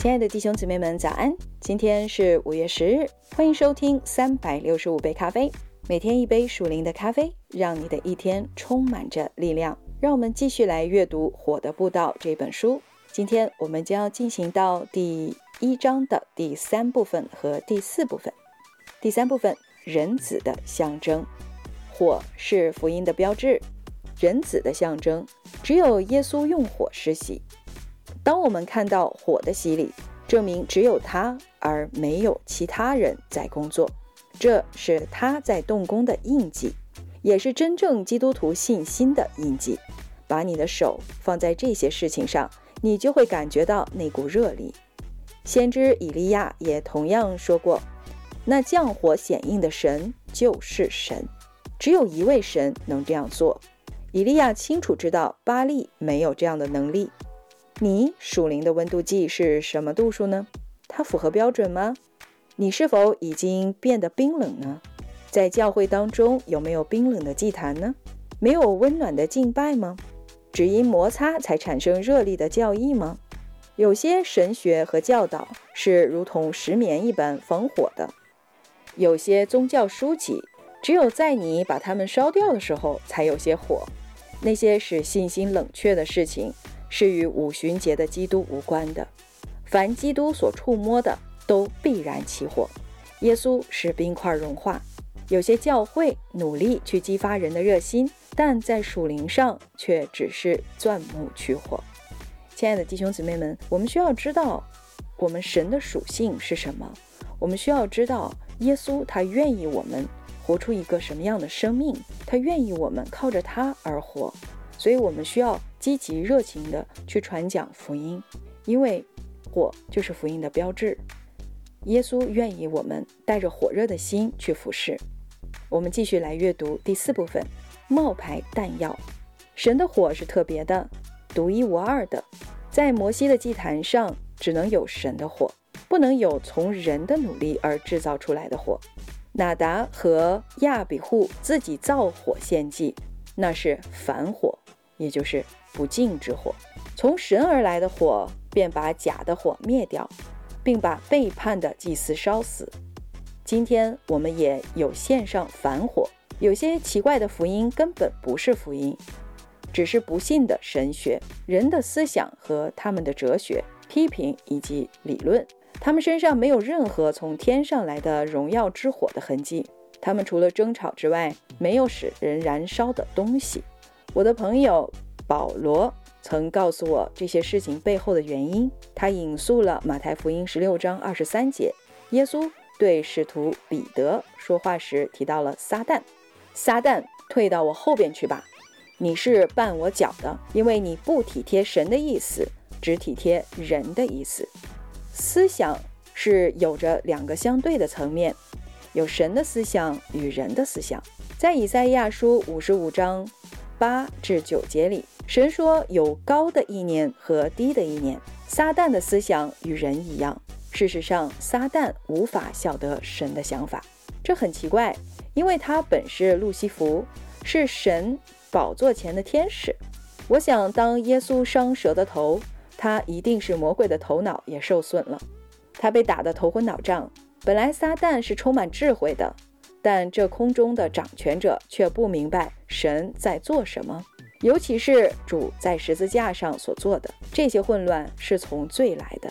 亲爱的弟兄姊妹们，早安！今天是五月十日，欢迎收听三百六十五杯咖啡，每天一杯属灵的咖啡，让你的一天充满着力量。让我们继续来阅读《火的步道》这本书。今天我们将要进行到第一章的第三部分和第四部分。第三部分，人子的象征。火是福音的标志，人子的象征。只有耶稣用火施洗。当我们看到火的洗礼，证明只有他而没有其他人在工作，这是他在动工的印记，也是真正基督徒信心的印记。把你的手放在这些事情上，你就会感觉到那股热力。先知以利亚也同样说过：“那降火显应的神就是神，只有一位神能这样做。”以利亚清楚知道巴利没有这样的能力。你属灵的温度计是什么度数呢？它符合标准吗？你是否已经变得冰冷呢？在教会当中有没有冰冷的祭坛呢？没有温暖的敬拜吗？只因摩擦才产生热力的教义吗？有些神学和教导是如同石棉一般防火的，有些宗教书籍只有在你把它们烧掉的时候才有些火。那些使信心冷却的事情。是与五旬节的基督无关的。凡基督所触摸的，都必然起火。耶稣使冰块融化。有些教会努力去激发人的热心，但在属灵上却只是钻木取火。亲爱的弟兄姊妹们，我们需要知道我们神的属性是什么。我们需要知道耶稣他愿意我们活出一个什么样的生命，他愿意我们靠着他而活。所以我们需要。积极热情地去传讲福音，因为火就是福音的标志。耶稣愿意我们带着火热的心去服侍。我们继续来阅读第四部分：冒牌弹药。神的火是特别的、独一无二的，在摩西的祭坛上只能有神的火，不能有从人的努力而制造出来的火。纳达和亚比户自己造火献祭，那是反火，也就是。不敬之火，从神而来的火便把假的火灭掉，并把背叛的祭司烧死。今天我们也有线上反火，有些奇怪的福音根本不是福音，只是不信的神学、人的思想和他们的哲学批评以及理论。他们身上没有任何从天上来的荣耀之火的痕迹，他们除了争吵之外，没有使人燃烧的东西。我的朋友。保罗曾告诉我这些事情背后的原因。他引述了马太福音十六章二十三节，耶稣对使徒彼得说话时提到了撒旦：“撒旦，退到我后边去吧！你是绊我脚的，因为你不体贴神的意思，只体贴人的意思。思想是有着两个相对的层面，有神的思想与人的思想。在以赛亚书五十五章八至九节里。”神说有高的意念和低的意念，撒旦的思想与人一样。事实上，撒旦无法晓得神的想法，这很奇怪，因为他本是路西弗，是神宝座前的天使。我想，当耶稣伤蛇的头，他一定是魔鬼的头脑也受损了，他被打得头昏脑胀。本来撒旦是充满智慧的，但这空中的掌权者却不明白神在做什么。尤其是主在十字架上所做的这些混乱，是从罪来的。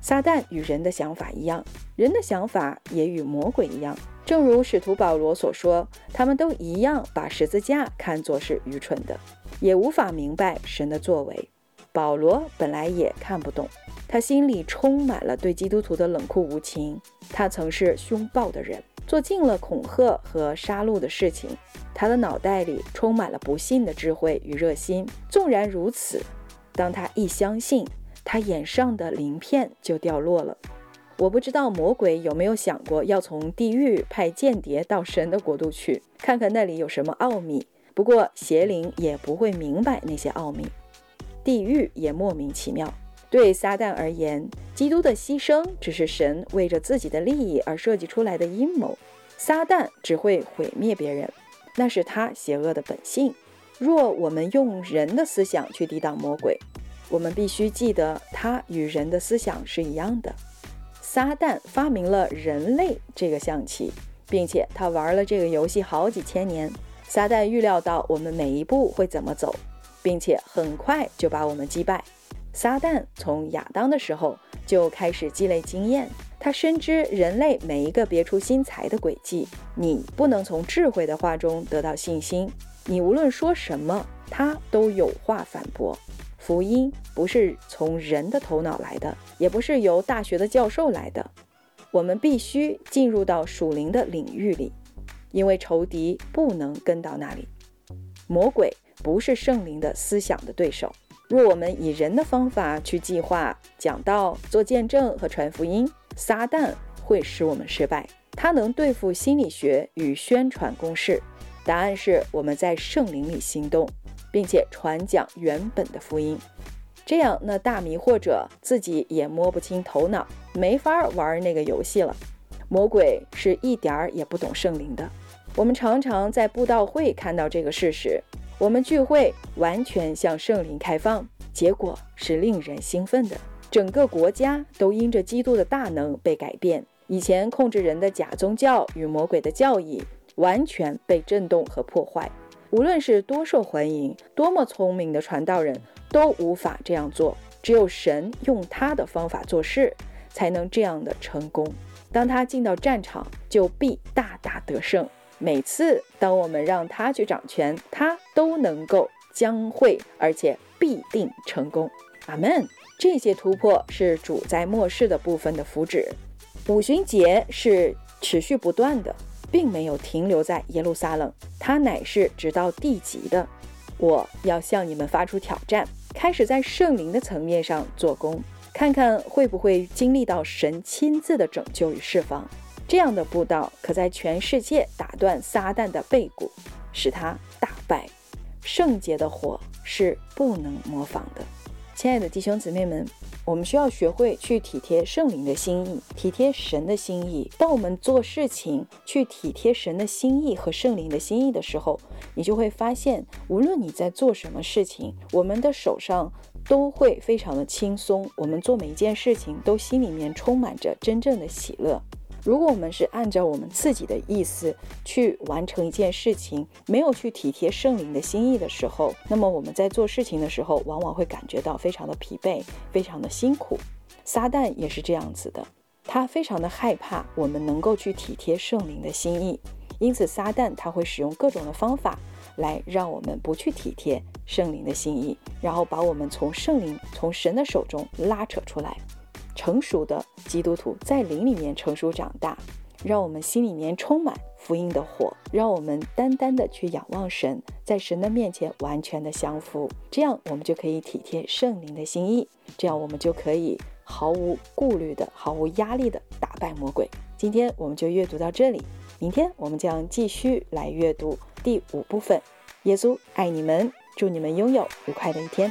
撒旦与人的想法一样，人的想法也与魔鬼一样。正如使徒保罗所说，他们都一样把十字架看作是愚蠢的，也无法明白神的作为。保罗本来也看不懂，他心里充满了对基督徒的冷酷无情。他曾是凶暴的人。做尽了恐吓和杀戮的事情，他的脑袋里充满了不幸的智慧与热心。纵然如此，当他一相信，他眼上的鳞片就掉落了。我不知道魔鬼有没有想过要从地狱派间谍到神的国度去，看看那里有什么奥秘。不过邪灵也不会明白那些奥秘，地狱也莫名其妙。对撒旦而言，基督的牺牲只是神为着自己的利益而设计出来的阴谋。撒旦只会毁灭别人，那是他邪恶的本性。若我们用人的思想去抵挡魔鬼，我们必须记得，他与人的思想是一样的。撒旦发明了人类这个象棋，并且他玩了这个游戏好几千年。撒旦预料到我们每一步会怎么走，并且很快就把我们击败。撒旦从亚当的时候就开始积累经验，他深知人类每一个别出心裁的轨迹。你不能从智慧的话中得到信心，你无论说什么，他都有话反驳。福音不是从人的头脑来的，也不是由大学的教授来的。我们必须进入到属灵的领域里，因为仇敌不能跟到那里。魔鬼不是圣灵的思想的对手。若我们以人的方法去计划、讲道、做见证和传福音，撒旦会使我们失败。他能对付心理学与宣传公式。答案是我们在圣灵里行动。并且传讲原本的福音，这样那大迷惑者自己也摸不清头脑，没法玩那个游戏了。魔鬼是一点儿也不懂圣灵的。我们常常在布道会看到这个事实。我们聚会完全向圣灵开放，结果是令人兴奋的。整个国家都因着基督的大能被改变。以前控制人的假宗教与魔鬼的教义完全被震动和破坏。无论是多受欢迎、多么聪明的传道人，都无法这样做。只有神用他的方法做事，才能这样的成功。当他进到战场，就必大大得胜。每次当我们让他去掌权，他都能够将会，而且必定成功。阿门。这些突破是主在末世的部分的福祉。五旬节是持续不断的。并没有停留在耶路撒冷，它乃是直到地极的。我要向你们发出挑战，开始在圣灵的层面上做工，看看会不会经历到神亲自的拯救与释放。这样的布道可在全世界打断撒旦的背骨，使他大败。圣洁的火是不能模仿的，亲爱的弟兄姊妹们。我们需要学会去体贴圣灵的心意，体贴神的心意。当我们做事情去体贴神的心意和圣灵的心意的时候，你就会发现，无论你在做什么事情，我们的手上都会非常的轻松。我们做每一件事情都心里面充满着真正的喜乐。如果我们是按照我们自己的意思去完成一件事情，没有去体贴圣灵的心意的时候，那么我们在做事情的时候，往往会感觉到非常的疲惫，非常的辛苦。撒旦也是这样子的，他非常的害怕我们能够去体贴圣灵的心意，因此撒旦他会使用各种的方法来让我们不去体贴圣灵的心意，然后把我们从圣灵、从神的手中拉扯出来。成熟的基督徒在灵里面成熟长大，让我们心里面充满福音的火，让我们单单的去仰望神，在神的面前完全的降服，这样我们就可以体贴圣灵的心意，这样我们就可以毫无顾虑的、毫无压力的打败魔鬼。今天我们就阅读到这里，明天我们将继续来阅读第五部分。耶稣爱你们，祝你们拥有愉快的一天。